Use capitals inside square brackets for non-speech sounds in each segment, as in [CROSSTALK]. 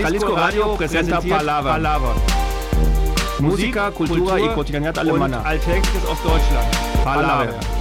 Jalisco Radio presenta Palava. Palava. Música, Kultur y Cotidianidad Alemana. Und Alltägliches aus Deutschland. Palava.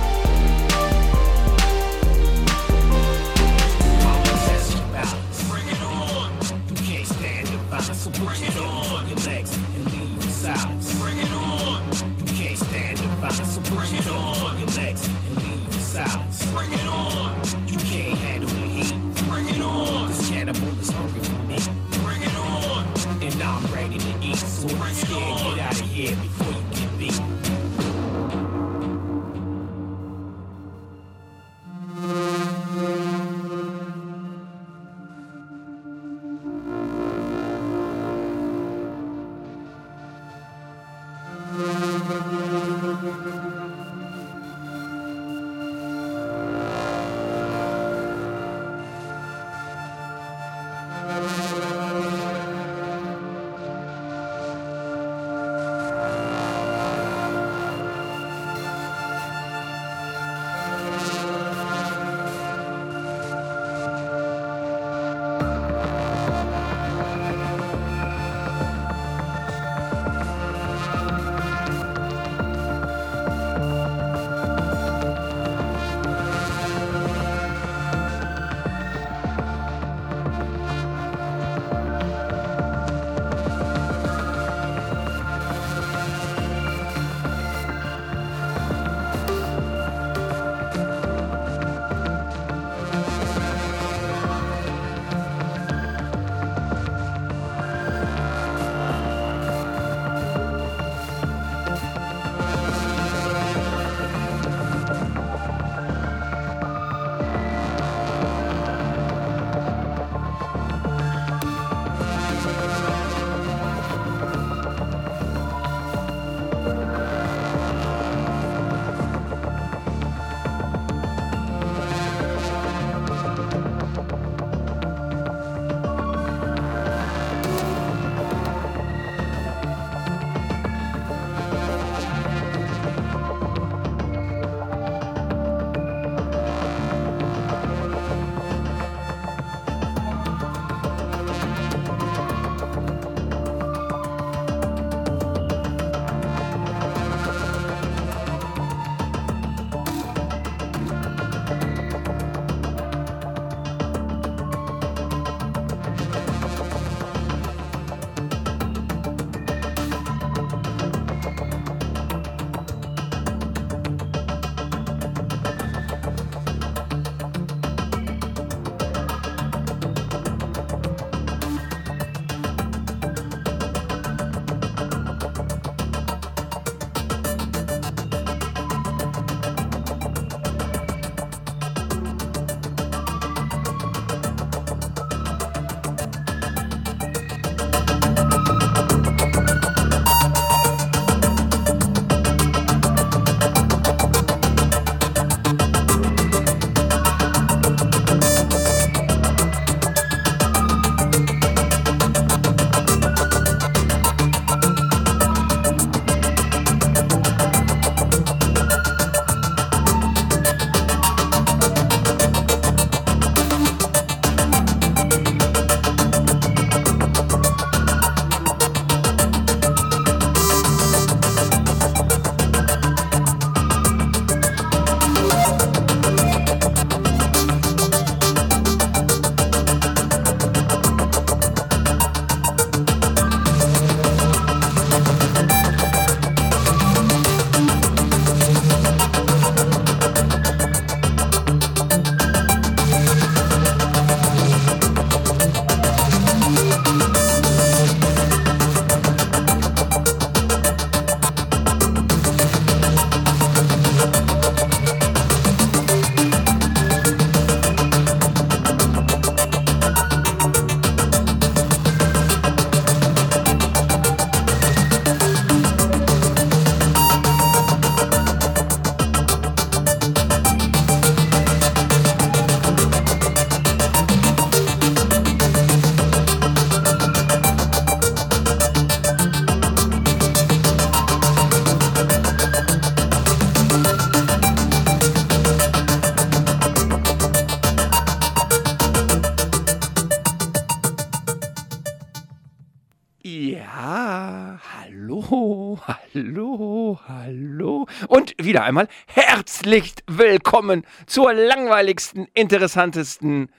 Hallo, hallo. Und wieder einmal herzlich willkommen zur langweiligsten, interessantesten,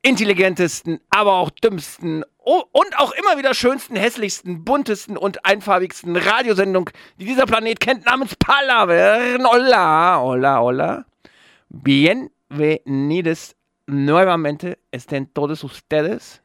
intelligentesten, aber auch dümmsten und auch immer wieder schönsten, hässlichsten, buntesten und einfarbigsten Radiosendung, die dieser Planet kennt, namens Palavern. Hola, hola, hola. Bienvenidos nuevamente estén todos ustedes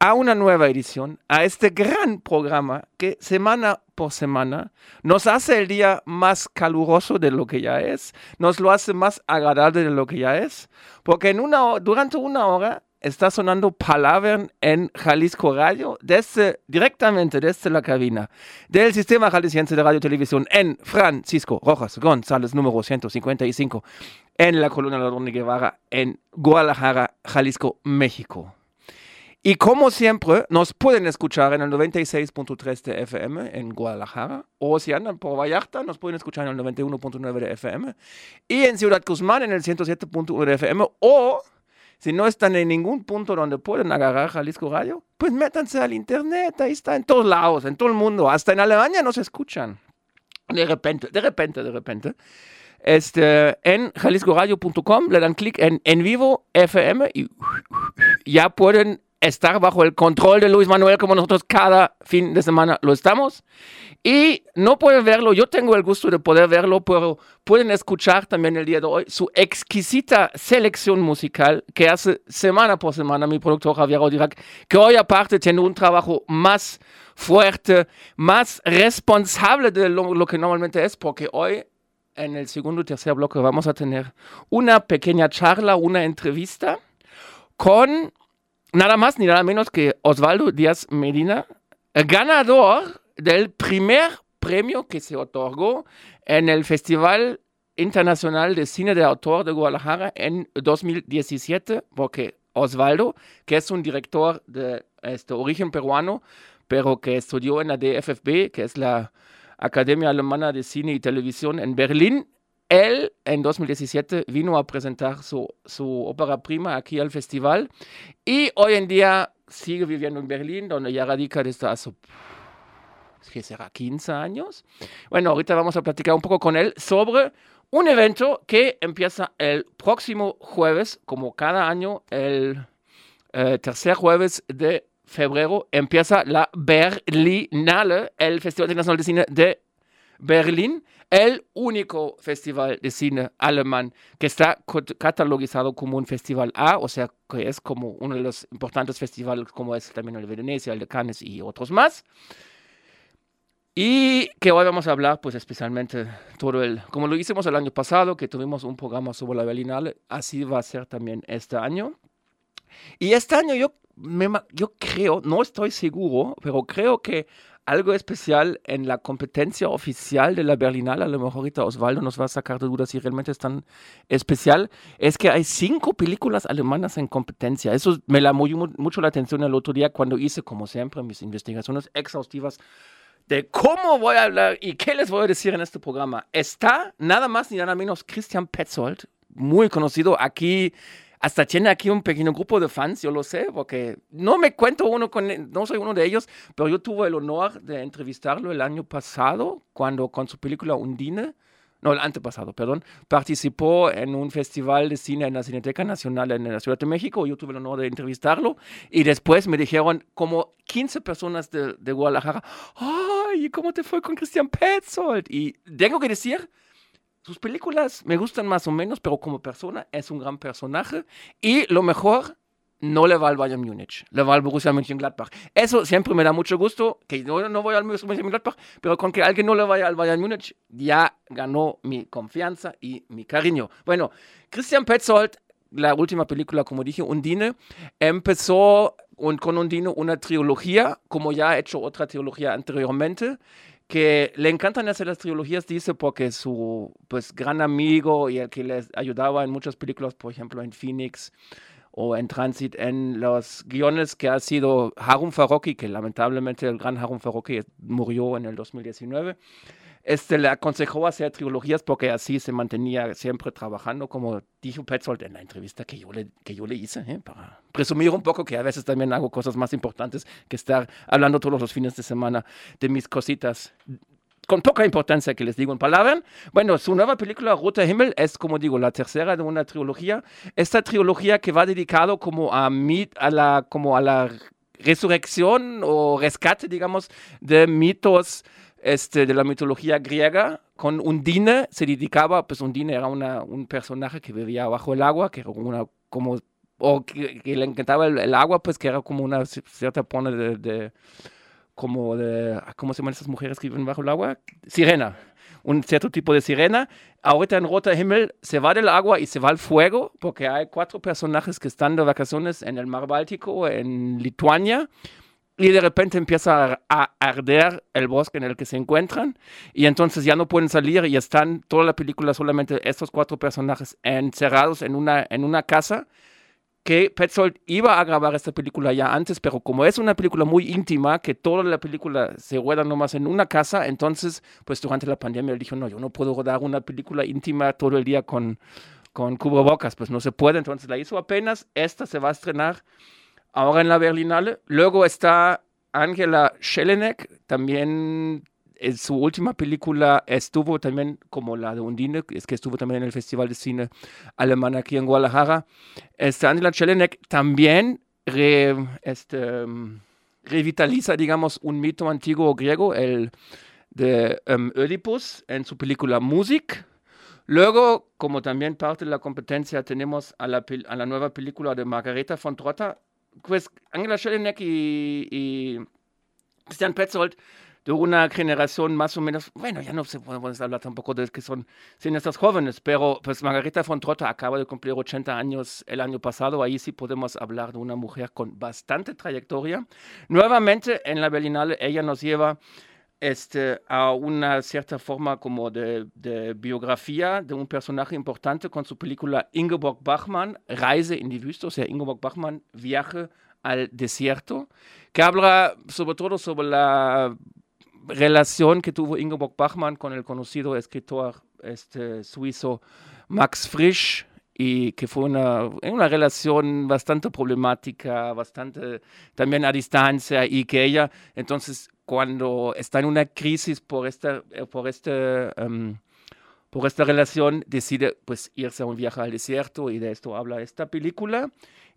a una nueva edición, a este gran programa que semana por semana nos hace el día más caluroso de lo que ya es, nos lo hace más agradable de lo que ya es, porque en una, durante una hora está sonando Palavern en Jalisco Radio, desde, directamente desde la cabina del Sistema Jalisciense de Radio y Televisión en Francisco Rojas González, número 155, en la Colonia Ladrón Guevara, en Guadalajara, Jalisco, México. Y como siempre, nos pueden escuchar en el 96.3 de FM en Guadalajara, o si andan por Vallarta, nos pueden escuchar en el 91.9 de FM, y en Ciudad Guzmán en el 107.1 de FM, o si no están en ningún punto donde pueden agarrar Jalisco Radio, pues métanse al internet, ahí está, en todos lados, en todo el mundo, hasta en Alemania nos escuchan. De repente, de repente, de repente. Este, en jaliscoradio.com le dan clic en En Vivo FM y ya pueden estar bajo el control de Luis Manuel como nosotros cada fin de semana lo estamos. Y no pueden verlo, yo tengo el gusto de poder verlo, pero pueden escuchar también el día de hoy su exquisita selección musical que hace semana por semana mi productor Javier Odirac, que hoy aparte tiene un trabajo más fuerte, más responsable de lo, lo que normalmente es, porque hoy en el segundo y tercer bloque vamos a tener una pequeña charla, una entrevista con nada más ni nada menos que Osvaldo Díaz Medina, ganador del primer premio que se otorgó en el Festival Internacional de Cine de Autor de Guadalajara en 2017, porque Osvaldo, que es un director de este, origen peruano, pero que estudió en la DFFB, que es la Academia Alemana de Cine y Televisión en Berlín, él en 2017 vino a presentar su, su ópera prima aquí al festival y hoy en día sigue viviendo en Berlín, donde ya radica desde hace, ¿qué será? 15 años. Bueno, ahorita vamos a platicar un poco con él sobre un evento que empieza el próximo jueves, como cada año, el eh, tercer jueves de febrero, empieza la Berlinale, el Festival Internacional de Cine de Berlín el único festival de cine alemán que está catalogizado como un festival A, o sea, que es como uno de los importantes festivales como es también el de Venecia, el de Cannes y otros más. Y que hoy vamos a hablar, pues especialmente todo el, como lo hicimos el año pasado, que tuvimos un programa sobre la Berlinale, así va a ser también este año. Y este año yo, me, yo creo, no estoy seguro, pero creo que algo especial en la competencia oficial de la Berlinale, a lo mejor ahorita Osvaldo nos va a sacar de dudas si realmente es tan especial, es que hay cinco películas alemanas en competencia. Eso me llamó mucho la atención el otro día cuando hice, como siempre, mis investigaciones exhaustivas de cómo voy a hablar y qué les voy a decir en este programa. Está nada más ni nada menos Christian Petzold, muy conocido aquí hasta tiene aquí un pequeño grupo de fans, yo lo sé, porque no me cuento uno con, no soy uno de ellos, pero yo tuve el honor de entrevistarlo el año pasado, cuando con su película Undine, no, el antepasado, perdón, participó en un festival de cine en la Cineteca Nacional en la Ciudad de México. Yo tuve el honor de entrevistarlo y después me dijeron como 15 personas de, de Guadalajara, ¡ay! ¿Cómo te fue con Christian Petzold? Y tengo que decir, sus películas me gustan más o menos, pero como persona es un gran personaje. Y lo mejor, no le va al Bayern Múnich, le va al Borussia Mönchengladbach. Eso siempre me da mucho gusto, que no, no voy al Borussia Mönchengladbach, pero con que alguien no le vaya al Bayern Múnich, ya ganó mi confianza y mi cariño. Bueno, Christian Petzold, la última película, como dije, Undine, empezó con Undine una trilogía, como ya ha hecho otra trilogía anteriormente, que le encantan hacer las trilogías, dice, porque su pues, gran amigo y el que les ayudaba en muchas películas, por ejemplo, en Phoenix o en Transit, en los guiones que ha sido Harun Farocki, que lamentablemente el gran Harun Farocki murió en el 2019. Este, le aconsejó hacer trilogías porque así se mantenía siempre trabajando, como dijo Petzold en la entrevista que yo le, que yo le hice, ¿eh? para presumir un poco que a veces también hago cosas más importantes que estar hablando todos los fines de semana de mis cositas con poca importancia que les digo en palabras. Bueno, su nueva película, Ruta Himmel, es, como digo, la tercera de una trilogía. Esta trilogía que va dedicado como a, a la, como a la resurrección o rescate, digamos, de mitos este, de la mitología griega. Con Undine se dedicaba, pues Undine era una, un personaje que vivía bajo el agua, que era una, como, o que, le encantaba el, agua, pues que era como una cierta pone de como de, ah, ¿cómo se llaman esas mujeres que viven bajo el agua? Sirena, un cierto tipo de sirena. Ahorita en Rota Himmel se va del agua y se va al fuego, porque hay cuatro personajes que están de vacaciones en el mar Báltico, en Lituania, y de repente empieza a arder el bosque en el que se encuentran, y entonces ya no pueden salir y están toda la película solamente estos cuatro personajes encerrados en una, en una casa que Petzold iba a grabar esta película ya antes, pero como es una película muy íntima, que toda la película se rueda nomás en una casa, entonces, pues durante la pandemia él dijo, no, yo no puedo rodar una película íntima todo el día con, con cubrebocas, pues no se puede, entonces la hizo apenas, esta se va a estrenar ahora en la Berlinale, luego está Angela Schelenek, también en su última película estuvo también, como la de Undine, es que estuvo también en el Festival de Cine Alemán aquí en Guadalajara. Este, Angela Chelenek también revitaliza, digamos, un mito antiguo griego, el de um, Oedipus, en su película Music. Luego, como también parte de la competencia, tenemos a la, a la nueva película de Margareta von Trotta. Pues Angela Schelenek y, y Christian Petzold de una generación más o menos, bueno, ya no se podemos hablar tampoco de que son cineastas jóvenes, pero pues Margarita von Trotta acaba de cumplir 80 años el año pasado, ahí sí podemos hablar de una mujer con bastante trayectoria. Nuevamente en la Berlinale ella nos lleva este, a una cierta forma como de, de, biografía de un personaje importante con su película Ingeborg Bachmann, Reise in die Wüste, o sea, Ingeborg Bachmann, Viaje al desierto, que habla sobre todo sobre la relación que tuvo Ingeborg Bachmann con el conocido escritor este, suizo Max Frisch y que fue una, una relación bastante problemática, bastante también a distancia y que ella entonces cuando está en una crisis por esta, por este, um, por esta relación decide pues irse a un viaje al desierto y de esto habla esta película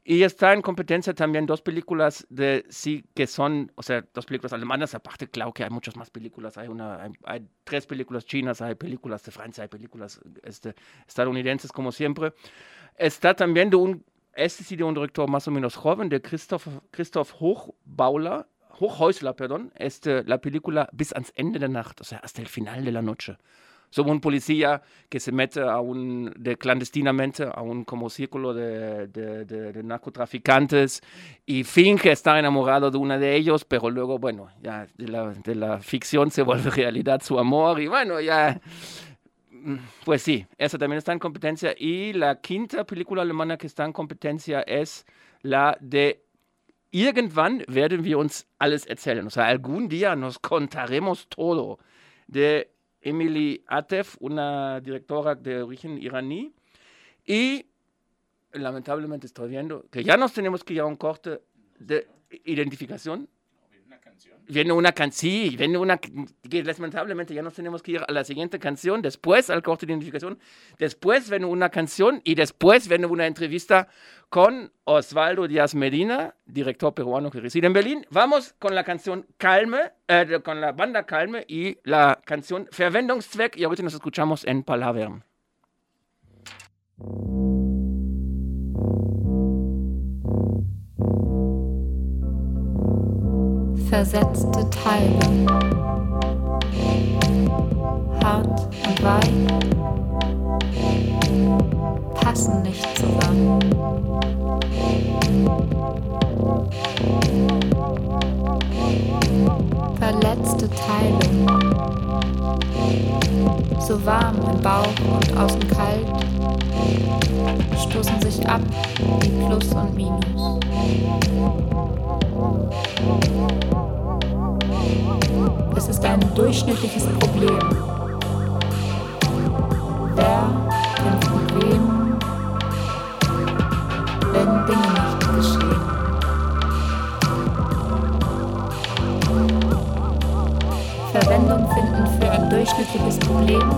y está en competencia también dos películas de sí que son, o sea, dos películas alemanas, aparte, claro que hay muchas más películas, hay, una, hay, tres películas chinas, hay películas de Francia, hay películas este, estadounidenses como siempre. Está también de un, este sí de un director más o menos joven, de Christoph, Christoph Hochbauler, Hochhäusler, perdón, este, la película Bis ans Ende der Nacht, o sea, hasta el final de la noche somos un policía que se mete a un, de clandestinamente a un como círculo de, de, de, narcotraficantes y finge estar enamorado de una de ellos, pero luego, bueno, ya de la, de la ficción se vuelve [LAUGHS] realidad su amor y bueno, ya... Mm, pues sí, esa también está en competencia. Y la quinta película alemana que está en competencia es la de Irgendwann werden wir uns alles erzählen. O sea, algún día nos contaremos todo. De Emily Atef, una directora de origen iraní. Y lamentablemente estoy viendo que ya nos tenemos que ir a un corte de identificación. Viene una canción, sí, viene una, lamentablemente ya nos tenemos que ir a la siguiente canción, después al corte de identificación, después viene una canción y después viene una entrevista con Osvaldo Díaz Medina, director peruano que reside en Berlín. Vamos con la canción Calme, eh, con la banda Calme y la canción Verwendungszweck y ahorita nos escuchamos en Palavern. Versetzte Teile. Hart und weich passen nicht zusammen. Verletzte Teile, so warm im Bauch und außen kalt, stoßen sich ab wie Plus und Minus. Es ist ein durchschnittliches Problem Wer kämpft mit wem, wenn Dinge nicht geschehen? Verwendung finden für ein durchschnittliches Problem.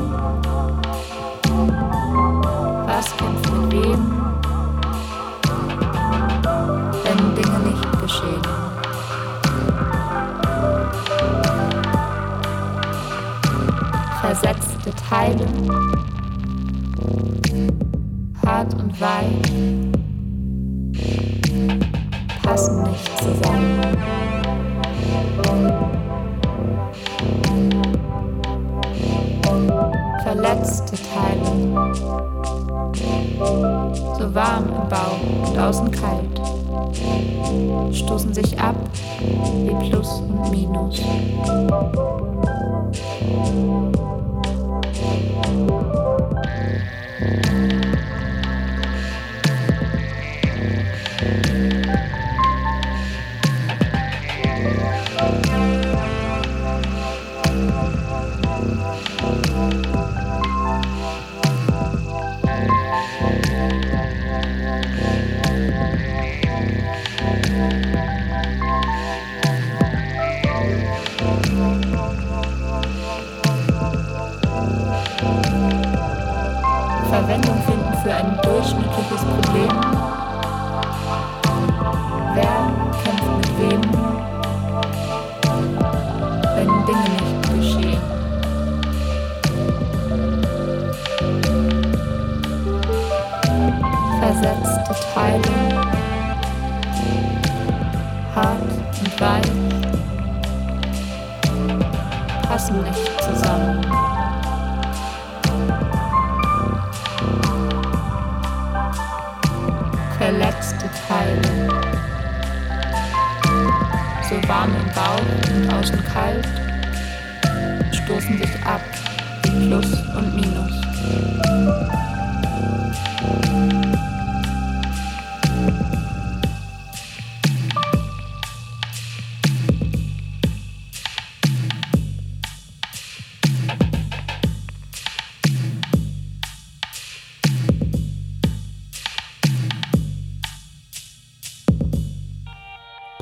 Was kämpft mit wem, Versetzte Teile, hart und weich, passen nicht zusammen. Verletzte Teile, so warm im Bauch und außen kalt, Versetzte Teile, hart und weich, passen nicht zusammen. verletzte Teile. So warm im Bauch und außen kalt, stoßen sich ab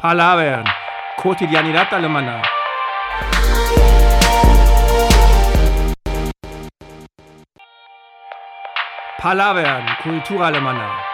Palavern, cotidianidad alemana. Palavern, Kultur alemana.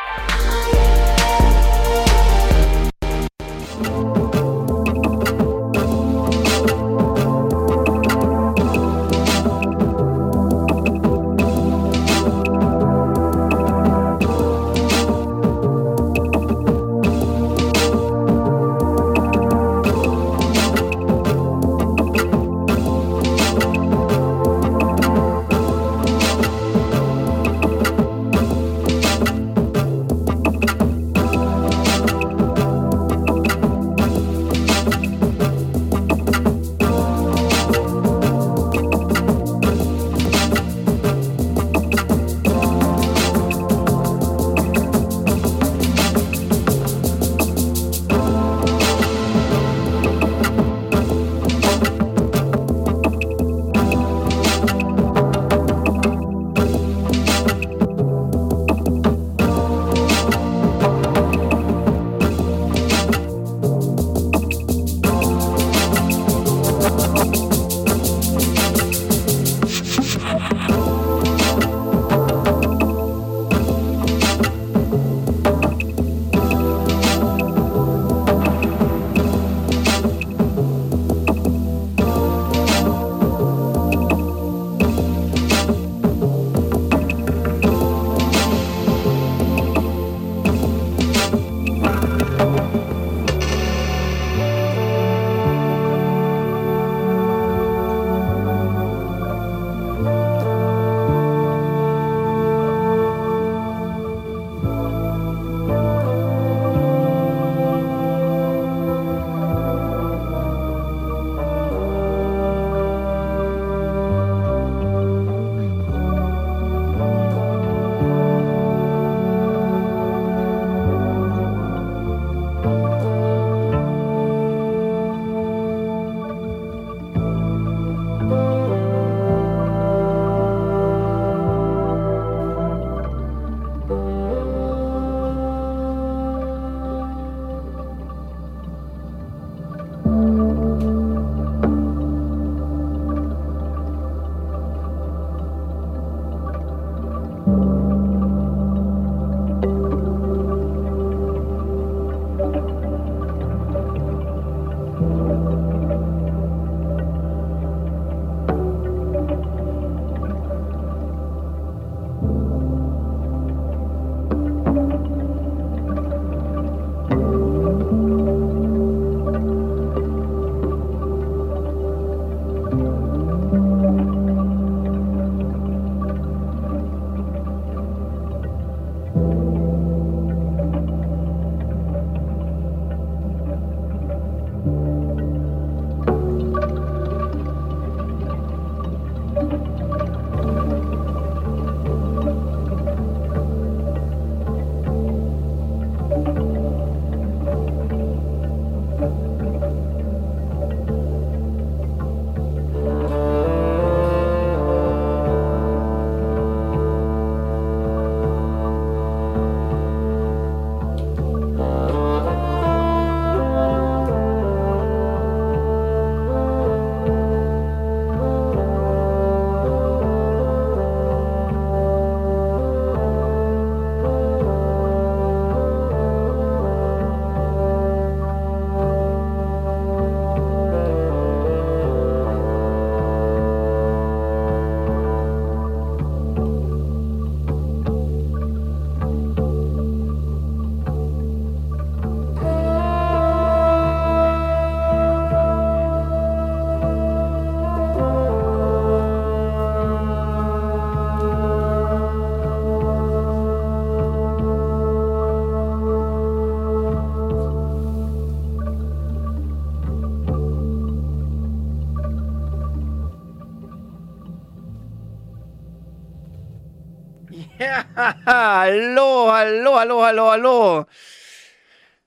Aló, aló, aló, aló, aló.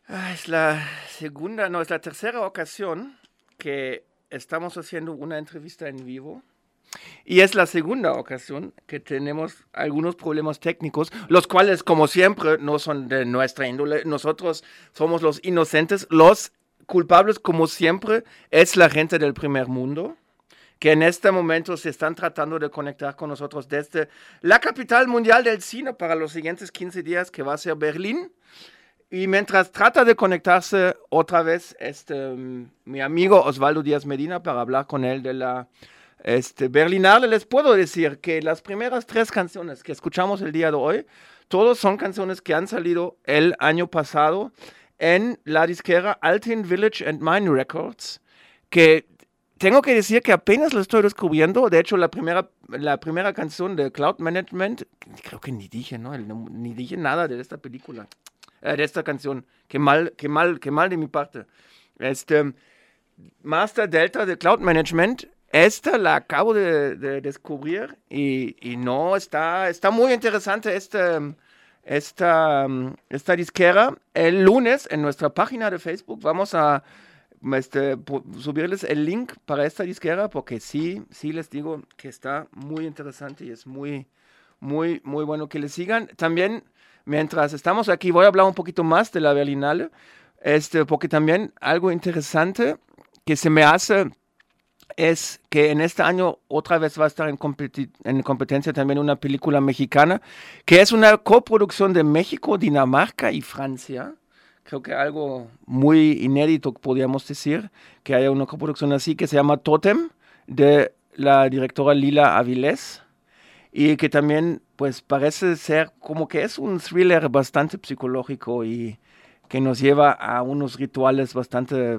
Ah, es la segunda, no, es la tercera ocasión que estamos haciendo una entrevista en vivo. Y es la segunda ocasión que tenemos algunos problemas técnicos, los cuales, como siempre, no son de nuestra índole. Nosotros somos los inocentes. Los culpables, como siempre, es la gente del primer mundo que en este momento se están tratando de conectar con nosotros desde la capital mundial del cine para los siguientes 15 días, que va a ser Berlín. Y mientras trata de conectarse otra vez este, mm, mi amigo Osvaldo Díaz Medina para hablar con él de la este, Berlinale, les puedo decir que las primeras tres canciones que escuchamos el día de hoy, todos son canciones que han salido el año pasado en la disquera Altin Village and Mine Records, que tengo que decir que apenas lo estoy descubriendo. De hecho, la primera, la primera canción de Cloud Management, creo que ni dije, ¿no? Ni dije nada de esta película, eh, de esta canción. Qué mal, qué mal, qué mal de mi parte. Este, Master Delta de Cloud Management, esta la acabo de, descubrir y, y, no, está, está muy interesante este, esta, esta disquera. El lunes en nuestra página de Facebook vamos a este, subirles el link para esta disquera porque sí, sí les digo que está muy interesante y es muy, muy, muy bueno que le sigan. También, mientras estamos aquí, voy a hablar un poquito más de la Berlinale, este, porque también algo interesante que se me hace es que en este año otra vez va a estar en, en, competencia también una película mexicana, que es una coproducción de México, Dinamarca y Francia creo que algo muy inédito, podríamos decir, que haya una coproducción así que se llama Totem, de la directora Lila Avilés, y que también pues parece ser como que es un thriller bastante psicológico y que nos lleva a unos rituales bastante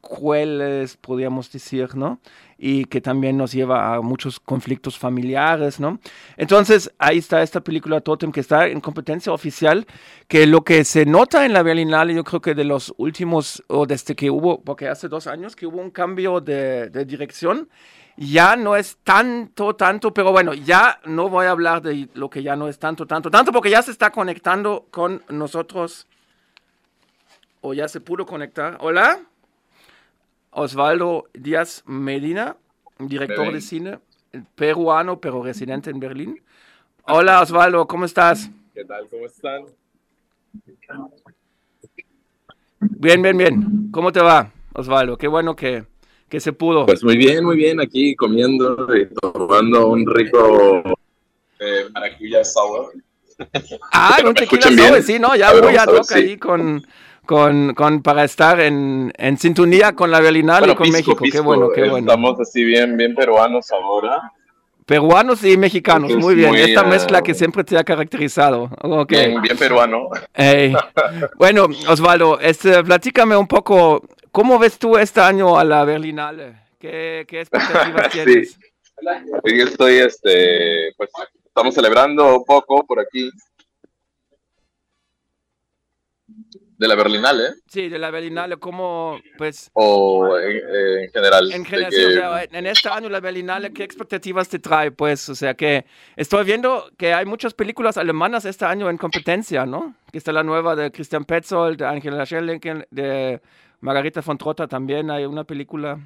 crueles, podríamos decir, ¿no? Y que también nos lleva a muchos conflictos familiares, ¿no? Entonces, ahí está esta película Totem que está en competencia oficial, que lo que se nota en la Berlinale, yo creo que de los últimos, o desde que hubo, porque hace dos años que hubo un cambio de, de dirección, ya no es tanto, tanto, pero bueno, ya no voy a hablar de lo que ya no es tanto, tanto, tanto, porque ya se está conectando con nosotros o ya se pudo conectar. Hola, Osvaldo Díaz Medina, director de cine, peruano, pero residente en Berlín. Hola Osvaldo, ¿cómo estás? ¿Qué tal? ¿Cómo están? Bien, bien, bien. ¿Cómo te va, Osvaldo? Qué bueno que, que se pudo. Pues muy bien, muy bien. Aquí comiendo y tomando un rico eh, maracuya sour. Ah, un tequila sour, sí, ¿no? Ya voy a tocar ahí con con, con, para estar en, en sintonía con la Berlinale y con México. qué bueno, qué bueno. Estamos así bien, bien peruanos ahora. Peruanos y mexicanos, muy bien. Esta mezcla que siempre te ha caracterizado. Okay. Bien, bien peruano. [LAUGHS] bueno, Osvaldo, este, platícame un poco, ¿cómo ves tú este año a la Berlinale? ¿Qué, qué expectativas [LAUGHS] tienes? Sí, estoy, este, pues, estamos celebrando un poco por aquí de la Berlinale. Sí, de la Berlinale, como, pues... O eh, en general. En general, en este año la Berlinale, ¿qué expectativas te trae? Pues, o sea, que estoy viendo que hay muchas películas alemanas este año en competencia, ¿no? Que está la nueva de Christian Petzold, de Angela Schellenken, de Margarita von Trotta también hay una película.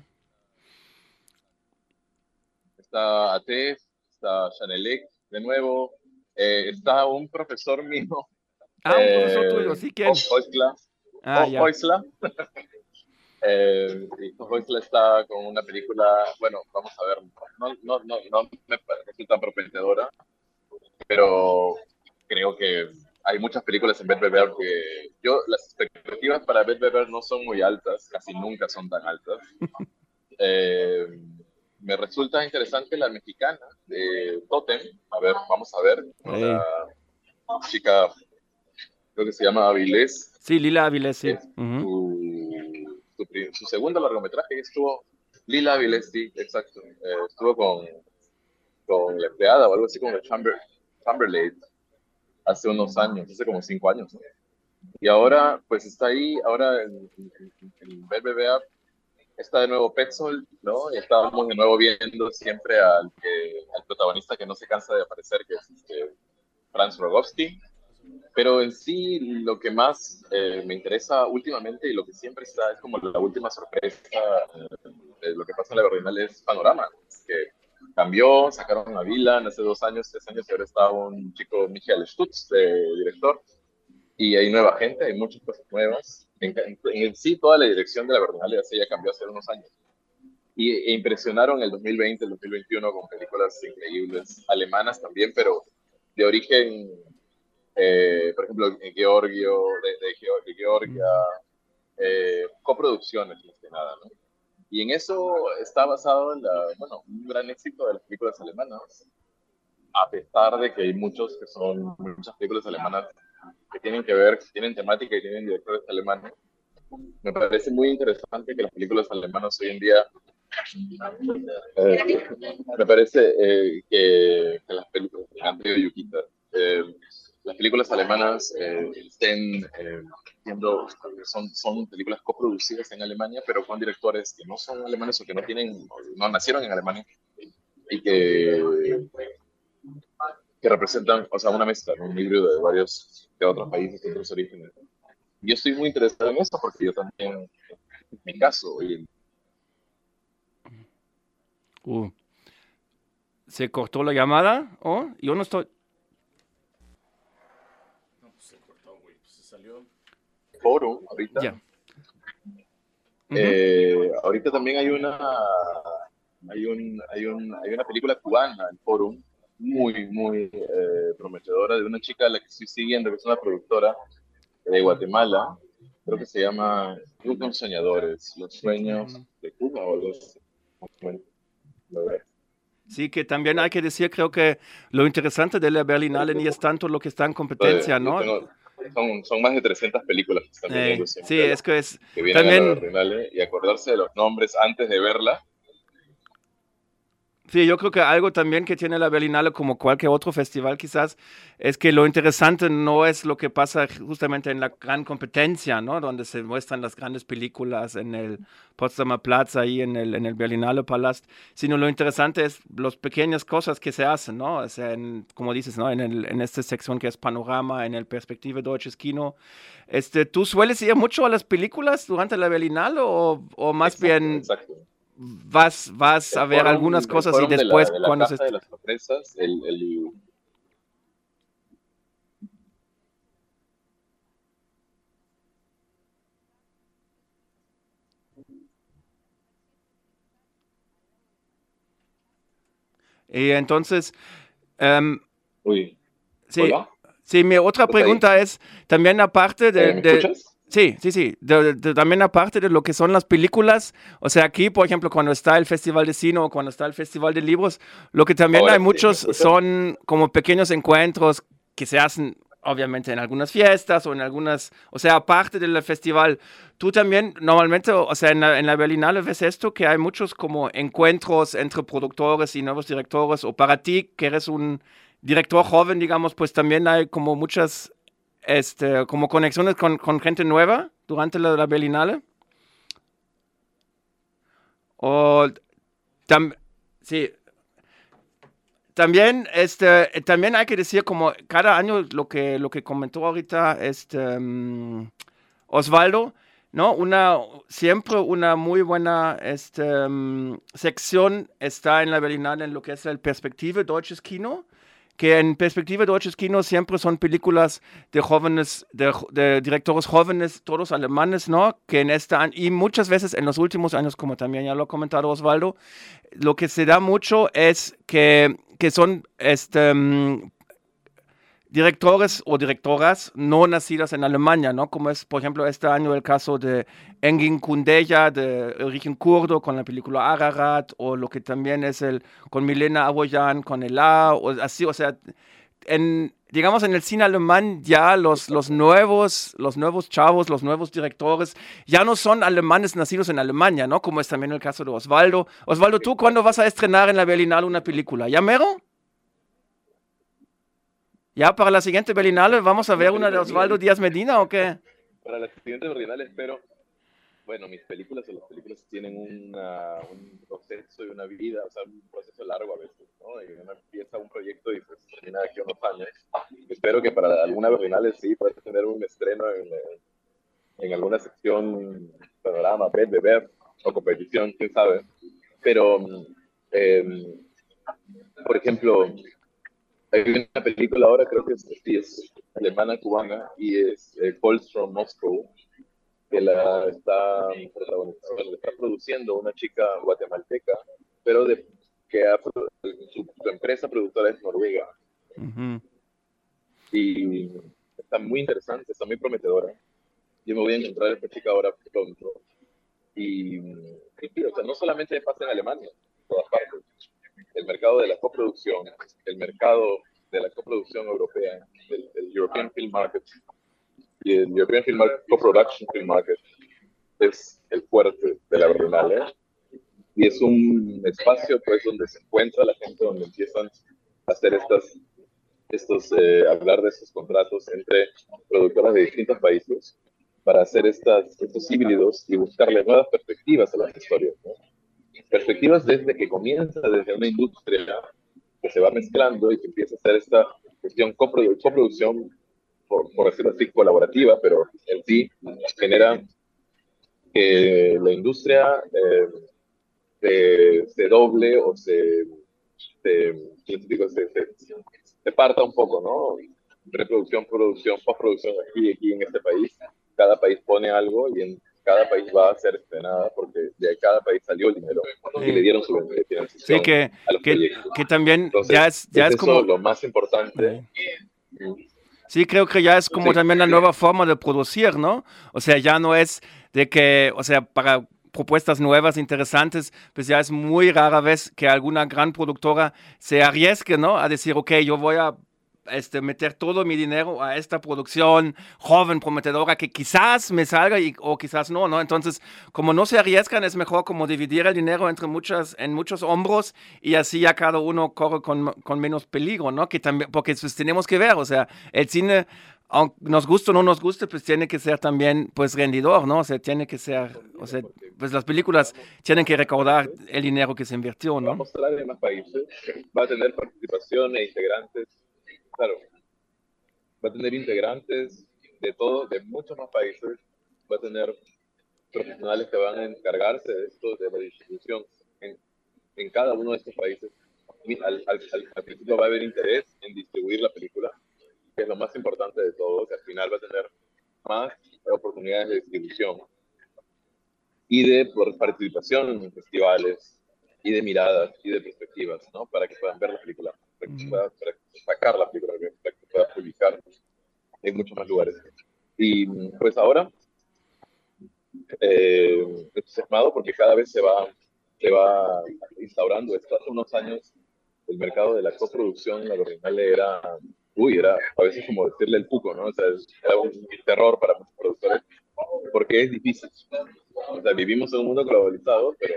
Está ATEF, está Chanelec, de nuevo. Eh, está un profesor mío Ah, un profesor tuyo, sí, ¿quién? Oisla. Ah. Oisla. [LAUGHS] eh, Oisla está con una película, bueno, vamos a ver, no, no, no, no me parece tan prometedora, pero creo que hay muchas películas en Bed que yo, las expectativas para Bed no son muy altas, casi nunca son tan altas. [LAUGHS] Eh, me resulta interesante la mexicana de Totem, a ver, vamos a ver, una chica creo que se llama Avilés. Sí, Lila Avilés, sí. su, segundo largometraje estuvo, Lila Avilés, sí, exacto. Eh, estuvo con, con la empleada o algo así como Chamber, Chamberlain hace unos años, hace como cinco años. Y ahora, pues está ahí, ahora en, en, BBVA está de nuevo Petzold, ¿no? Y estábamos de nuevo viendo siempre al, que, al protagonista que no se cansa de aparecer, que es este, Franz Rogowski. Pero en sí, lo que más eh, me interesa últimamente y lo que siempre está es como la última sorpresa eh, de lo que pasa en la Berlinale es Panorama, que cambió, sacaron a Vilan hace dos años, tres años, y ahora está un chico, Michael Stutz, director, y hay nueva gente, hay muchas cosas nuevas. En, en, sí, toda la dirección de la Berlinale ya cambió hace unos años. Y e impresionaron el 2020, el 2021 con películas increíbles, alemanas también, pero de origen, eh, por ejemplo, en Georgio, de, de, Georgia, eh, coproducciones, más que nada, ¿no? Y en eso está basado en la, bueno, un gran éxito de las películas alemanas, a pesar de que hay muchos que son, muchas películas alemanas que tienen que ver, que tienen temática y tienen directores alemanes. Me parece muy interesante que las películas alemanas hoy en día, eh, me parece eh, que, las películas, de Yukita, eh, las películas alemanas estén siendo, son, son películas coproducidas en Alemania, pero con directores que no son alemanes o que no tienen, no nacieron en Alemania y que que representan, o sea, una mezcla, un híbrido de varios, de otros países, de otros orígenes. Yo estoy muy interesado en eso porque yo también, en mi caso, uh. ¿Se cortó la llamada? ¿Oh? Yo no estoy... No, pues se cortó, güey. Pues se salió... Foro, ahorita. Eh, ahorita también hay una... Hay, un, hay, un, hay una película cubana, el Forum, muy, muy eh, prometedora de una chica a la que estoy siguiendo, que es una productora de Guatemala, creo que se llama Club con Soñadores, Los Sueños de Cuba o los... Sí, que también hay que decir, creo que lo interesante de la Berlinale ni es tanto lo que está en competencia, ¿no? Son, son, más de 300 películas que están eh, Sí, es que es... Que también... y acordarse de los nombres antes de verla Sí, yo creo que algo también que tiene la Berlinale como cualquier otro festival quizás es que lo interesante no es lo que pasa justamente en la gran competencia, ¿no? Donde se muestran las grandes películas en el Potsdamer Platz, ahí en el, en el Berlinale Palast, sino lo interesante es las pequeñas cosas que se hacen, ¿no? O sea, como dices, ¿no? En, el, en esta sección que es Panorama, en el Perspective Deutsches Kino. Este, ¿Tú sueles ir mucho a las películas durante la Berlinale o, o más bien... Exacto vas, vas a ver algunas cosas y después cuando se... De las sorpresas, el, el... Y entonces... Um, Uy. Sí, sí, mi otra pregunta es, también aparte de... ¿Me de Sí, sí, sí. también aparte de lo que son las películas, o sea, aquí, por ejemplo, cuando está el Festival de Cine o cuando está el Festival de Libros, lo que también hay muchos son como pequeños encuentros que se hacen obviamente en algunas fiestas o en algunas, o sea, aparte del festival, tú también normalmente, o sea, en la, en la Berlinale ves esto, que hay muchos como encuentros entre productores y nuevos directores, o para ti, que eres un director joven, digamos, pues también hay como muchas este, como conexiones con, con gente nueva durante la, la Berlinale. O sí. También, este, también hay que decir como cada año lo que, lo que comentó ahorita este, um, Osvaldo, ¿no? Una, siempre una muy buena este, um, sección está en la Berlinale en lo que es el Perspective Deutsches Kino que en perspectiva de Deutsches Kino siempre son películas de jóvenes, de, directores jóvenes, todos alemanes, ¿no? Que en esta, y muchas veces en los últimos años, como también ya lo ha comentado Osvaldo, lo que se da mucho es que, que son este, mm, directores o directoras no nacidas en Alemania, ¿no? Como es, por ejemplo, este año el caso de Engin Kundeja, de origen kurdo, con la película Ararat, o lo que también es el con Milena Aboyan, con el A, o así, o sea, en, digamos, en el cine alemán ya los, los, nuevos, los nuevos chavos, los nuevos directores, ya no son alemanes nacidos en Alemania, ¿no? Como es también el caso de Osvaldo. Osvaldo, ¿tú cuándo vas a estrenar en la Berlinale una película? ¿Ya mero? Ya para la siguiente Berlinale vamos a ver una de Osvaldo Díaz Medina o qué? Para la siguiente Berlinale espero. bueno, mis películas o las películas tienen un proceso y una vida, o sea, un proceso largo a veces, ¿no? Y uno empieza un proyecto y pues termina aquí unos años. Espero que para algunas Berlinales sí puedas tener un estreno en, en alguna sección, panorama, ver, ver, o competición, quién sabe. Pero, em, por ejemplo, hay una película ahora, creo que es, es alemana, cubana, y es eh, Calls from Moscow, que la está, está produciendo una chica guatemalteca, pero de, que su, empresa productora es Noruega. Y está muy interesante, está muy prometedora. Yo me voy a encontrar esta chica ahora pronto. Y, o sea, no solamente pasa en Alemania, en todas partes. El mercado de la coproducción, el mercado de la coproducción europea, el, el European Film Market, y el European Film Market, Co-Production Film Market es el fuerte de la Berlinale y es un espacio pues donde se encuentra la gente, donde empiezan a hacer estas, estos, eh, hablar de estos contratos entre productoras de distintos países para hacer estas, estos híbridos y buscarle nuevas perspectivas a las historias. Perspectivas desde que comienza, desde una industria que se va mezclando y que empieza a hacer esta cuestión coproducción por, decirlo así, colaborativa, pero en sí genera que la industria eh, se, doble o se, se, se, parta un poco, ¿no? Reproducción, producción, postproducción aquí aquí en este país. Cada país pone algo y en cada país va a ser estrenada porque de cada país salió el dinero y le dieron su financiación sí, que, a los que, que también ya es, ya es, como lo más importante. Sí, creo que ya es como también la nueva forma de producir, ¿no? O sea, ya no es de que, o sea, para propuestas nuevas, interesantes, pues ya es muy rara vez que alguna gran productora se arriesgue, ¿no? A decir, ok, yo voy a este, meter todo mi dinero a esta producción joven, prometedora, que quizás me salga y, o quizás no, ¿no? Entonces, como no se arriesgan, es mejor como dividir el dinero entre muchas, en muchos hombros y así ya cada uno corre con, con menos peligro, ¿no? Que también, porque pues, tenemos que ver, o sea, el cine aunque nos guste o no nos guste, pues tiene que ser también, pues, rendidor, ¿no? O sea, tiene que ser, o sea, pues las películas tienen que recordar el dinero que se invirtió, ¿no? Va a en más países, va a tener participación e integrantes claro, va a tener integrantes de todo, de muchos más países, va a tener profesionales que van a encargarse de esto, de la distribución en, en cada uno de estos países. Al, al, al, principio va a haber interés en distribuir la película, que es lo más importante de todo, que al final va a tener más oportunidades de distribución y de participación en festivales y de miradas y de perspectivas, ¿no? Para que puedan ver la película para que pueda, sacar la película, para que pueda publicar en muchos más lugares. Y pues ahora, eh, entusiasmado porque cada vez se va, se va instaurando esto. Hace unos años el mercado de la coproducción, la original era, uy, era a veces como decirle el puco, ¿no? O sea, era un terror para muchos productores porque es difícil. O sea, vivimos en un mundo globalizado, pero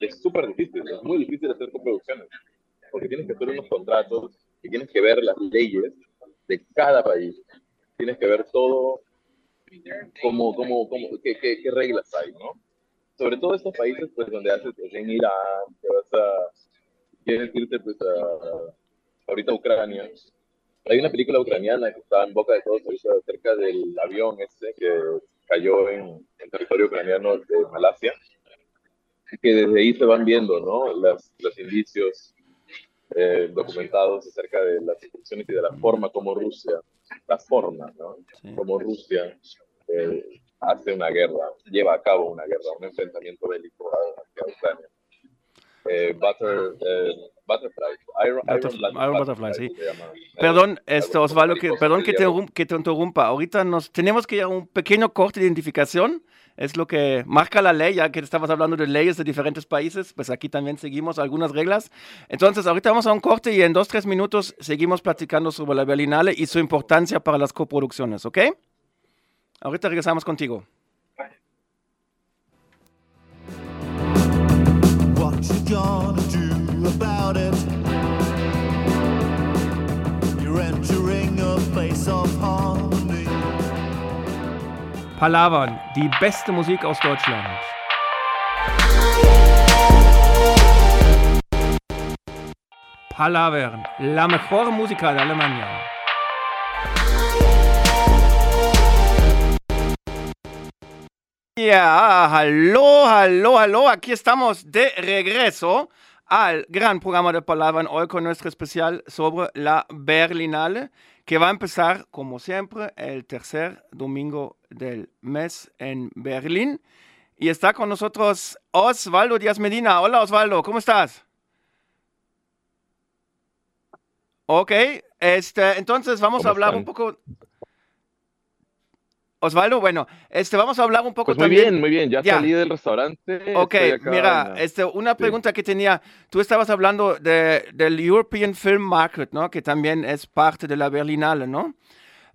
es súper difícil, es muy difícil hacer coproducciones porque tienes que hacer unos contratos y tienes que ver las leyes de cada país. Tienes que ver todo, cómo, cómo, cómo, qué, qué, qué reglas hay, ¿no? Sobre todo estos países, pues, donde haces en Irán, que vas a, quieres irte, pues, a, ahorita a Ucrania. Hay una película ucraniana que está en boca de todos ahorita acerca del avión ese que cayó en, el territorio ucraniano de Malasia, que desde ahí se van viendo, ¿no? Las, los indicios eh, documentados acerca de las instrucciones y de la forma como Rusia, la forma, ¿no? Como Rusia eh, hace una guerra, lleva a cabo una guerra, un enfrentamiento bélico hacia Ucrania. Eh, butter, eh, butterfly, Iron, Iron, Butterfly, sí. Perdón, esto, Osvaldo, que, perdón que te, que te interrumpa. Ahorita nos tenemos que ir a un pequeño corte de identificación es lo que marca la ley, ya que estamos hablando de leyes de diferentes países, pues aquí también seguimos algunas reglas. Entonces, ahorita vamos a un corte y en dos, tres minutos seguimos platicando sobre la Berlinale y su importancia para las coproducciones, ¿ok? Ahorita regresamos contigo. What you gonna do about it? You're entering a place of harmony. Palavern, die beste Musik aus Deutschland. Palavern, la mejor música de Alemania. Ya, hallo, hallo, hallo. Aquí estamos de regreso al gran programa de Palavern hoy con nuestro especial sobre la Berlinale, que va a empezar, como siempre, el tercer domingo del mes en Berlín. Y está con nosotros Osvaldo Díaz Medina. Hola Osvaldo, ¿cómo estás? Ok, este, entonces vamos a hablar un poco. Osvaldo, bueno, este, vamos a hablar un poco pues muy bien, muy bien, ya, salí del restaurante. Ok, mira, este, una pregunta que tenía, tú estabas hablando de, del European Film Market, ¿no? Que también es parte de la Berlinale, ¿no?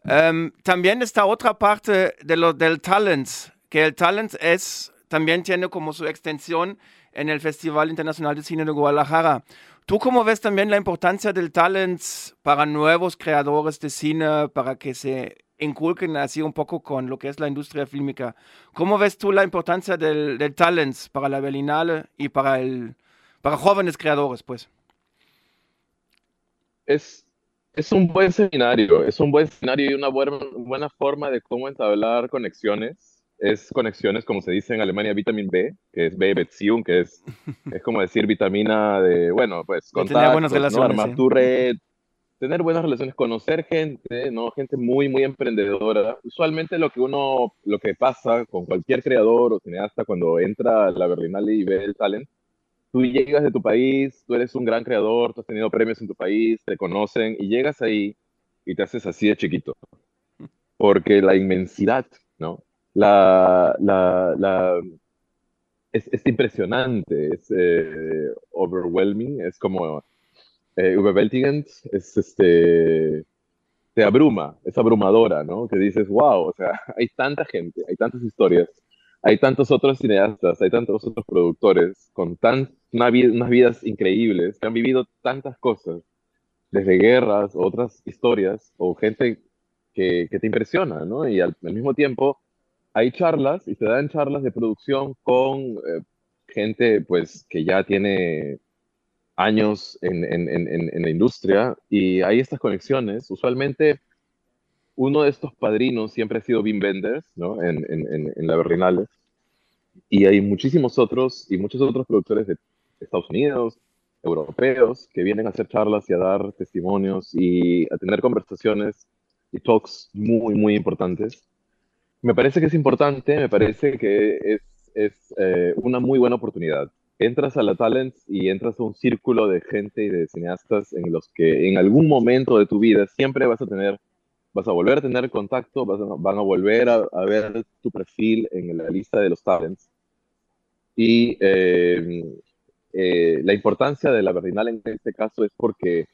Um, también está otra parte de lo, del Talents, que el Talents es, también tiene como su extensión en el Festival Internacional de Cine de Guadalajara. ¿Tú cómo ves también la importancia del Talents para nuevos creadores de cine, para que se inculquen así un poco con lo que es la industria fílmica? ¿Cómo ves tú la importancia del, del Talents para la Berlinale y para, el, para jóvenes creadores, pues? Es, es un buen seminario, es un buen seminario y una buena, buena forma de cómo entablar conexiones es conexiones, como se dice en Alemania, vitamin B, que es B-Beziehung, que es, es como decir vitamina de, bueno, pues [LAUGHS] contactos, buenas relaciones, armar tu red, tener buenas relaciones, conocer gente, ¿no? Gente muy, muy emprendedora. Usualmente lo que uno, lo que pasa con cualquier creador o cineasta cuando entra a la Berlinale y ve el talent, tú llegas de tu país, tú eres un gran creador, tú has tenido premios en tu país, te conocen y llegas ahí y te haces así de chiquito. Porque la inmensidad, ¿no? la, la, la es, es, impresionante, es eh, overwhelming, es como eh, überwältigend, es este, te abruma, es abrumadora, ¿no? Que dices, wow, o sea, [LAUGHS] hay tanta gente, hay tantas historias, hay tantos otros cineastas, hay tantos otros productores con tan, unas vidas increíbles que han vivido tantas cosas, desde guerras, otras historias, o gente que, te impresiona, ¿no? Y al, al mismo tiempo hay charlas y se dan charlas de producción con eh, gente pues que ya tiene años en, en, en, la industria y hay estas conexiones. Usualmente uno de estos padrinos siempre ha sido Wim Wenders, ¿no? En, la Berlinale. Y hay muchísimos otros y muchos otros productores de Estados Unidos, europeos, que vienen a hacer charlas y a dar testimonios y a tener conversaciones y talks muy, muy importantes me parece que es importante, me parece que es, es eh, una muy buena oportunidad. Entras a la Talents y entras a un círculo de gente y de cineastas en los que en algún momento de tu vida siempre vas a tener, vas a volver a tener contacto, vas a, van a volver a, ver tu perfil en la lista de los Talents. Y eh, eh, la importancia de la Berlinale en este caso es porque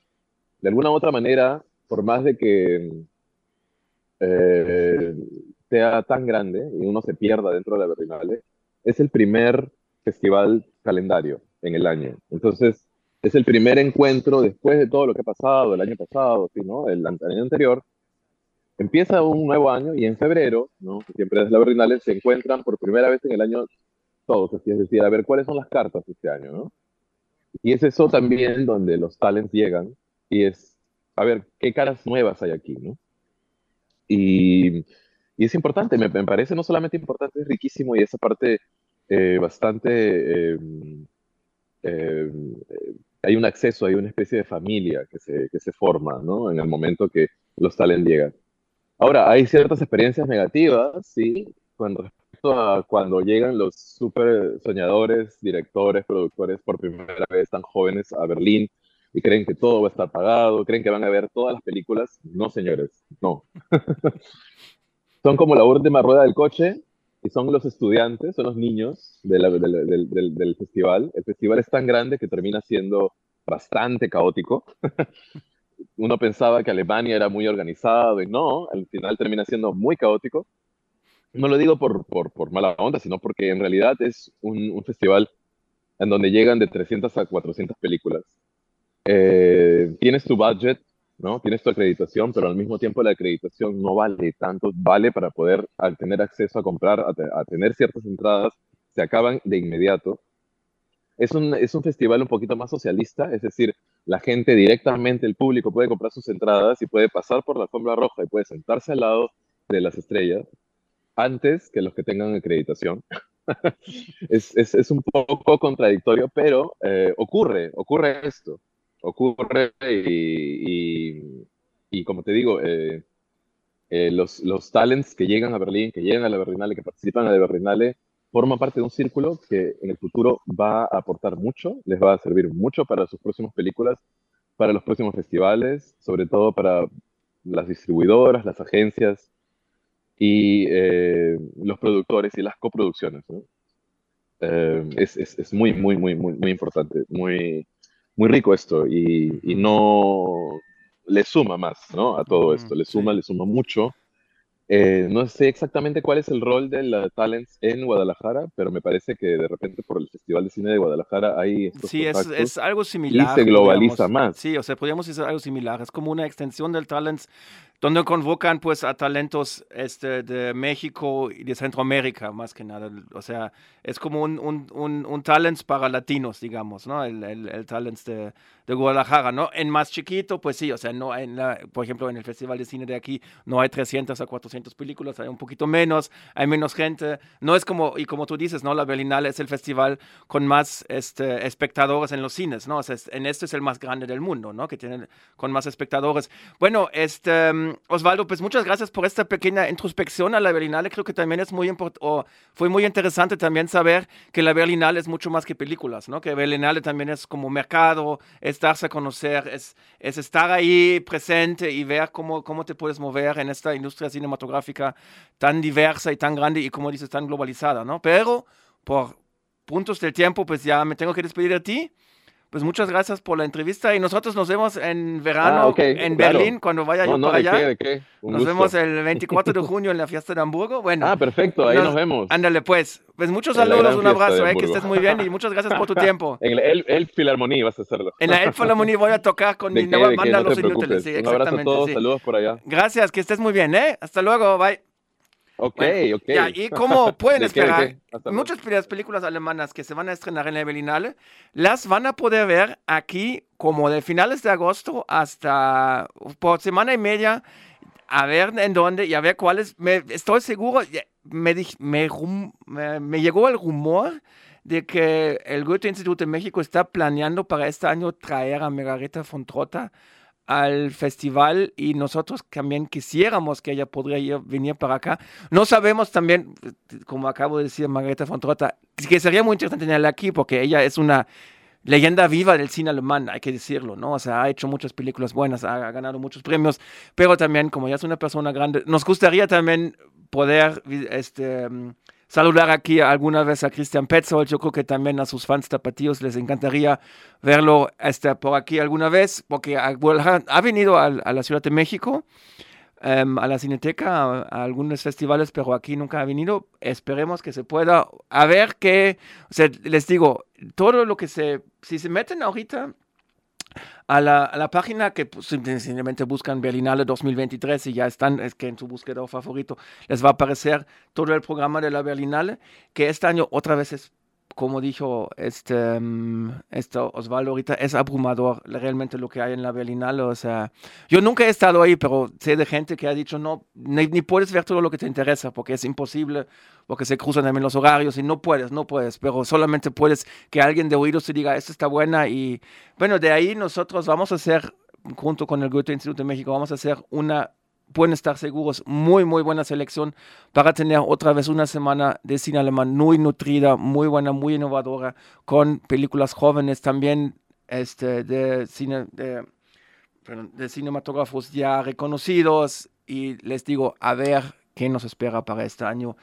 de alguna u otra manera, por más de que sea tan grande y uno se pierda dentro de la Berlinale, es el primer festival calendario en el año. Entonces, es el primer encuentro después de todo lo que ha pasado el año pasado, ¿sí, no? el, año anterior. Empieza un nuevo año y en febrero, ¿no? siempre es la Berlinale, se encuentran por primera vez en el año todos, es decir, a ver cuáles son las cartas este año. ¿no? Y es eso también donde los talents llegan y es, a ver, qué caras nuevas hay aquí, ¿no? Y y es importante, me, parece no solamente importante, es riquísimo y esa parte eh, bastante... Em, em, hay un acceso, hay una especie de familia que se, que se forma, ¿no? En el momento que los talents llegan. Ahora, hay ciertas experiencias negativas, sí, con respecto a cuando llegan los super soñadores, directores, productores por primera vez tan jóvenes a Berlín y creen que todo va a estar pagado, creen que van a ver todas las películas. No, señores, no. [LAUGHS] son como la última rueda del coche y son los estudiantes, son los niños del, del, festival. El festival es tan grande que termina siendo bastante caótico. [LAUGHS] Uno pensaba que Alemania era muy organizado y no, al final termina siendo muy caótico. No lo digo por, por, por mala onda, sino porque en realidad es un, un, festival en donde llegan de 300 a 400 películas. Eh, tienes tu budget ¿no? Tienes tu acreditación, pero al mismo tiempo la acreditación no vale tanto, vale para poder al tener acceso a comprar, a, tener ciertas entradas, se acaban de inmediato. Es un, es un festival un poquito más socialista, es decir, la gente directamente, el público puede comprar sus entradas y puede pasar por la alfombra roja y puede sentarse al lado de las estrellas antes que los que tengan acreditación. [LAUGHS] es, es, es, un poco contradictorio, pero eh, ocurre, ocurre esto ocurre y, y, como te digo, eh, eh, los, los talents que llegan a Berlín, que llegan a la Berlinale, que participan a la Berlinale, forman parte de un círculo que en el futuro va a aportar mucho, les va a servir mucho para sus próximas películas, para los próximos festivales, sobre todo para las distribuidoras, las agencias y eh, los productores y las coproducciones. es, es, es, muy, muy, muy, muy, muy importante, muy, muy rico esto y, y, no le suma más, ¿no? A todo esto, le suma, le suma mucho eh, no sé exactamente cuál es el rol de la Talents en Guadalajara, pero me parece que de repente por el Festival de Cine de Guadalajara hay estos Sí, es, es, algo similar. Y se globaliza más. Sí, o sea, podríamos decir algo similar. Es como una extensión del Talents donde convocan pues a talentos este, de México y de Centroamérica, más que nada. O sea, es como un, un, un, un Talents para latinos, digamos, ¿no? El, el, el Talents de, de, Guadalajara, ¿no? En más chiquito, pues sí, o sea, no en la, por ejemplo, en el Festival de Cine de aquí no hay 300 a 400 películas, hay un poquito menos, hay menos gente. No es como, y como tú dices, ¿no? La Berlinale es el festival con más este, espectadores en los cines, ¿no? O sea, en este es el más grande del mundo, ¿no? Que tiene con más espectadores. Bueno, este, Osvaldo, pues muchas gracias por esta pequeña introspección a la Berlinale. Creo que también es muy importante, o fue muy interesante también saber que la Berlinale es mucho más que películas, ¿no? Que Berlinale también es como mercado, es darse a conocer, es, es estar ahí presente y ver cómo, cómo te puedes mover en esta industria cinematográfica tan diversa y tan grande y como dices, tan globalizada, ¿no? Pero por puntos del tiempo, pues ya me tengo que despedir de ti. Pues muchas gracias por la entrevista y nosotros nos vemos en verano ah, en Berlín cuando vaya yo para allá. Nos vemos el 24 de junio en la fiesta de Hamburgo. Bueno. Ah, perfecto, ahí nos, vemos. Ándale pues. Pues muchos saludos, un abrazo, eh, que estés muy bien y muchas gracias por tu [LAUGHS] tiempo. En el El Philharmonie vas a hacerlo. En la El Philharmonie voy a tocar con mi nueva banda Los Inútiles. Sí, un abrazo a todos, saludos por allá. Gracias, que estés muy bien, ¿eh? Hasta luego, bye. Ok, ok. y como [LAUGHS] pueden esperar, muchas películas alemanas que se van a estrenar en la Berlinale, las van a poder ver aquí como de finales de agosto hasta por semana y media, a ver en dónde y a ver cuáles. Me, estoy seguro, me, me, me, llegó el rumor de que el Goethe Instituto de México está planeando para este año traer a Margarita von Trotta al festival y nosotros también quisiéramos que ella podría venir para acá. No sabemos también, como acabo de decir Margarita Fontrota, que sería muy interesante tenerla aquí porque ella es una leyenda viva del cine alemán, hay que decirlo, ¿no? O sea, ha hecho muchas películas buenas, ha ganado muchos premios, pero también como ya es una persona grande, nos gustaría también poder este, saludar aquí alguna vez a Christian Petzold. Yo creo que también a sus fans tapatíos les encantaría verlo este, por aquí alguna vez, porque ha venido a, la Ciudad de México, em, a la Cineteca, a, algunos festivales, pero aquí nunca ha venido. Esperemos que se pueda. A ver qué, les digo, todo lo que se, si se meten ahorita a la, página que pues, simplemente buscan Berlinale 2023 y ya están, es que en su buscador favorito les va a aparecer todo el programa de la Berlinale, que este año otra vez es como dijo este, esto Osvaldo ahorita, es abrumador realmente lo que hay en la Berlinale. O sea, yo nunca he estado ahí, pero sé de gente que ha dicho, no, ni, puedes ver todo lo que te interesa porque es imposible, porque se cruzan también los horarios y no puedes, no puedes, pero solamente puedes que alguien de oídos te diga, esta está buena. Y bueno, de ahí nosotros vamos a hacer, junto con el Goethe Instituto de México, vamos a hacer una pueden estar seguros, muy, muy buena selección para tener otra vez una semana de cine alemán muy nutrida, muy buena, muy innovadora, con películas jóvenes también este, de, cine, de, de cinematógrafos ya reconocidos. Y les digo, a ver qué nos espera para este año.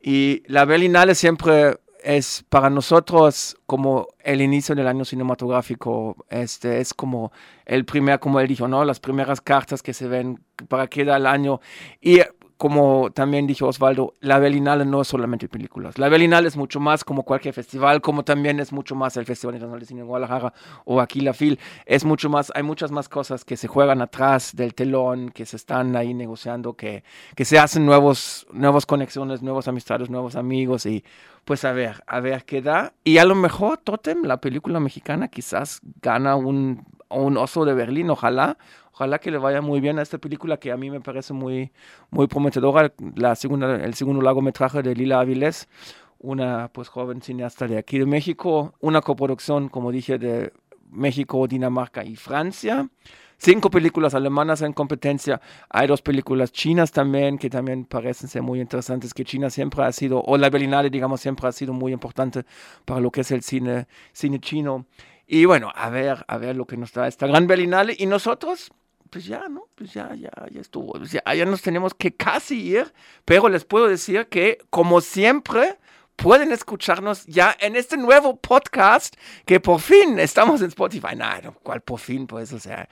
Y la Berlinale siempre es para nosotros como el inicio del año cinematográfico, este es como el primer, como él dijo, ¿no? Las primeras cartas que se ven para qué da el año. Y como también dijo Osvaldo, la Berlinale no es solamente películas. La Berlinale es mucho más como cualquier festival, como también es mucho más el Festival Internacional de Cine en Guadalajara o aquí la FIL. Es mucho más, hay muchas más cosas que se juegan atrás del telón, que se están ahí negociando, que, que se hacen nuevos, nuevas conexiones, nuevas amistades, nuevos amigos y pues a ver, a ver qué da. Y a lo mejor Totem, la película mexicana, quizás gana un, un oso de Berlín, ojalá Ojalá que le vaya muy bien a esta película que a mí me parece muy, muy prometedora. La segunda, el segundo largometraje de Lila Avilés, una pues joven cineasta de aquí de México, una coproducción, como dije, de México, Dinamarca y Francia. Cinco películas alemanas en competencia. Hay dos películas chinas también que también parecen ser muy interesantes, que China siempre ha sido, o la Berlinale, digamos, siempre ha sido muy importante para lo que es el cine, cine chino. Y bueno, a ver, a ver lo que nos da esta gran Berlinale. Y nosotros, pues ya, ¿no? Pues ya, ya, ya estuvo. Pues ya, ya nos tenemos que casi ir, pero les puedo decir que, como siempre, pueden escucharnos ya en este nuevo podcast que por fin estamos en Spotify. Nada, ¿cuál por fin? Pues, o sea,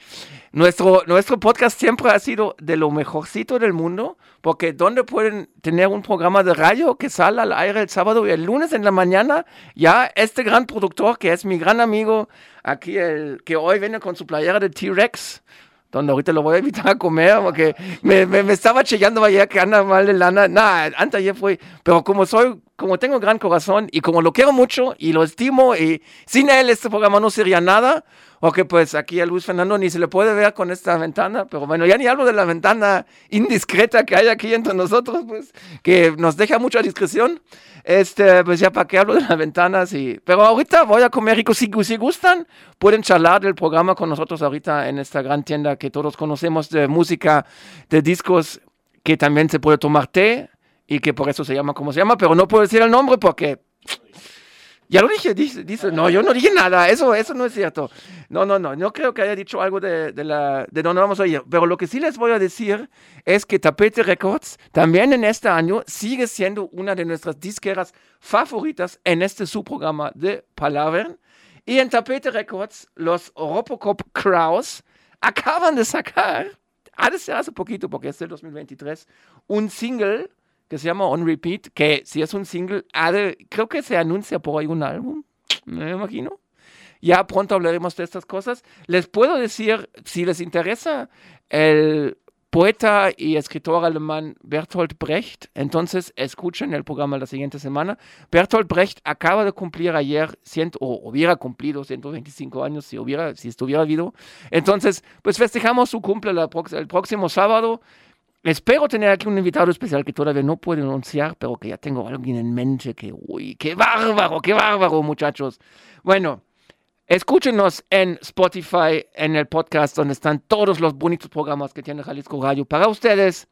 nuestro, nuestro podcast siempre ha sido de lo mejorcito del mundo, porque ¿dónde pueden tener un programa de radio que sale al aire el sábado y el lunes en la mañana? Ya este gran productor, que es mi gran amigo, aquí, el que hoy viene con su playera de T-Rex, donde ahorita lo voy a invitar a comer, porque me, me, estaba chillando ayer que anda mal de lana. Nada, antes ayer fue, pero como soy, como tengo gran corazón y como lo quiero mucho y lo estimo, y sin él este programa no sería nada, o que pues aquí a Luis Fernando ni se le puede ver con esta ventana, pero bueno, ya ni hablo de la ventana indiscreta que hay aquí entre nosotros, pues, que nos deja mucha discreción. Este, pues ya para qué hablo de la ventana, sí. Pero ahorita voy a comer rico. Si, si gustan, pueden charlar del programa con nosotros ahorita en esta gran tienda que todos conocemos de música, de discos, que también se puede tomar té y que por eso se llama como se llama, pero no puedo decir el nombre porque ya lo dije, dice, dice, no, yo no dije nada, eso, eso no es cierto. No, no, no, no creo que haya dicho algo de, de, la, de donde vamos a ir. Pero lo que sí les voy a decir es que Tapete Records también en este año sigue siendo una de nuestras disqueras favoritas en este subprograma de Palavern. Y en Tapete Records, los Robocop Kraus acaban de sacar, hace poquito porque es del 2023, un single que se llama On Repeat, que si es un single, creo que se anuncia por ahí un álbum, me imagino. Ya pronto hablaremos de estas cosas. Les puedo decir, si les interesa, el poeta y escritor alemán Bertolt Brecht, entonces escuchen el programa la siguiente semana. Bertolt Brecht acaba de cumplir ayer, ciento, o hubiera cumplido 125 años si, hubiera, si estuviera vivo. Entonces, pues festejamos su cumple el próximo sábado. Espero tener aquí un invitado especial que todavía no puedo anunciar, pero que ya tengo alguien en mente que, uy, qué bárbaro, qué bárbaro, muchachos. Bueno, escúchenos en Spotify, en el podcast donde están todos los bonitos programas que tiene Jalisco Radio para ustedes.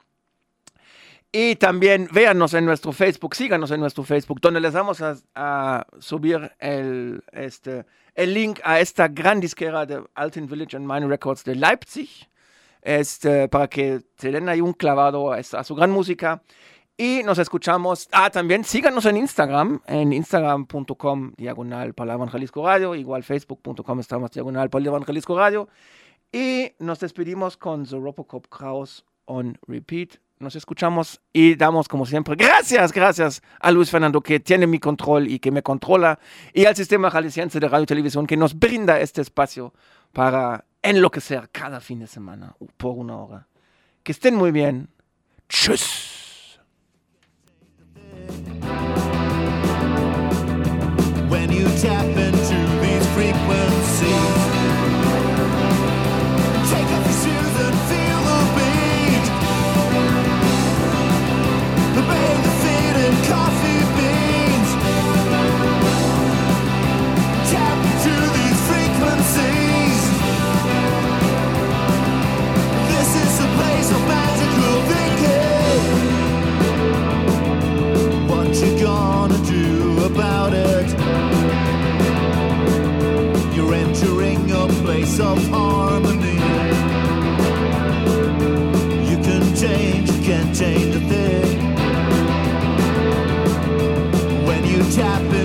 Y también véanos en nuestro Facebook, síganos en nuestro Facebook, donde les vamos a, subir el, este, el link a esta gran disquera de Alten Village and Mine Records de Leipzig este, para que se den ahí un clavado a, su gran música. Y nos escuchamos. Ah, también síganos en Instagram, en instagram.com diagonal para Jalisco Radio, igual facebook.com estamos diagonal para Jalisco Radio. Y nos despedimos con The Robocop Kraus on repeat. Nos escuchamos y damos como siempre gracias, gracias a Luis Fernando que tiene mi control y que me controla y al sistema jalisciense de radio y televisión que nos brinda este espacio para enloquecer cada fin de semana por una hora. Que estén muy bien. Tschüss. Of harmony. You can change, you can't change a thing. When you tap into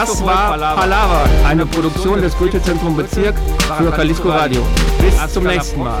Das war Palava, eine Produktion des Goethe-Zentrum Bezirk für Jalisco Radio. Bis zum nächsten Mal.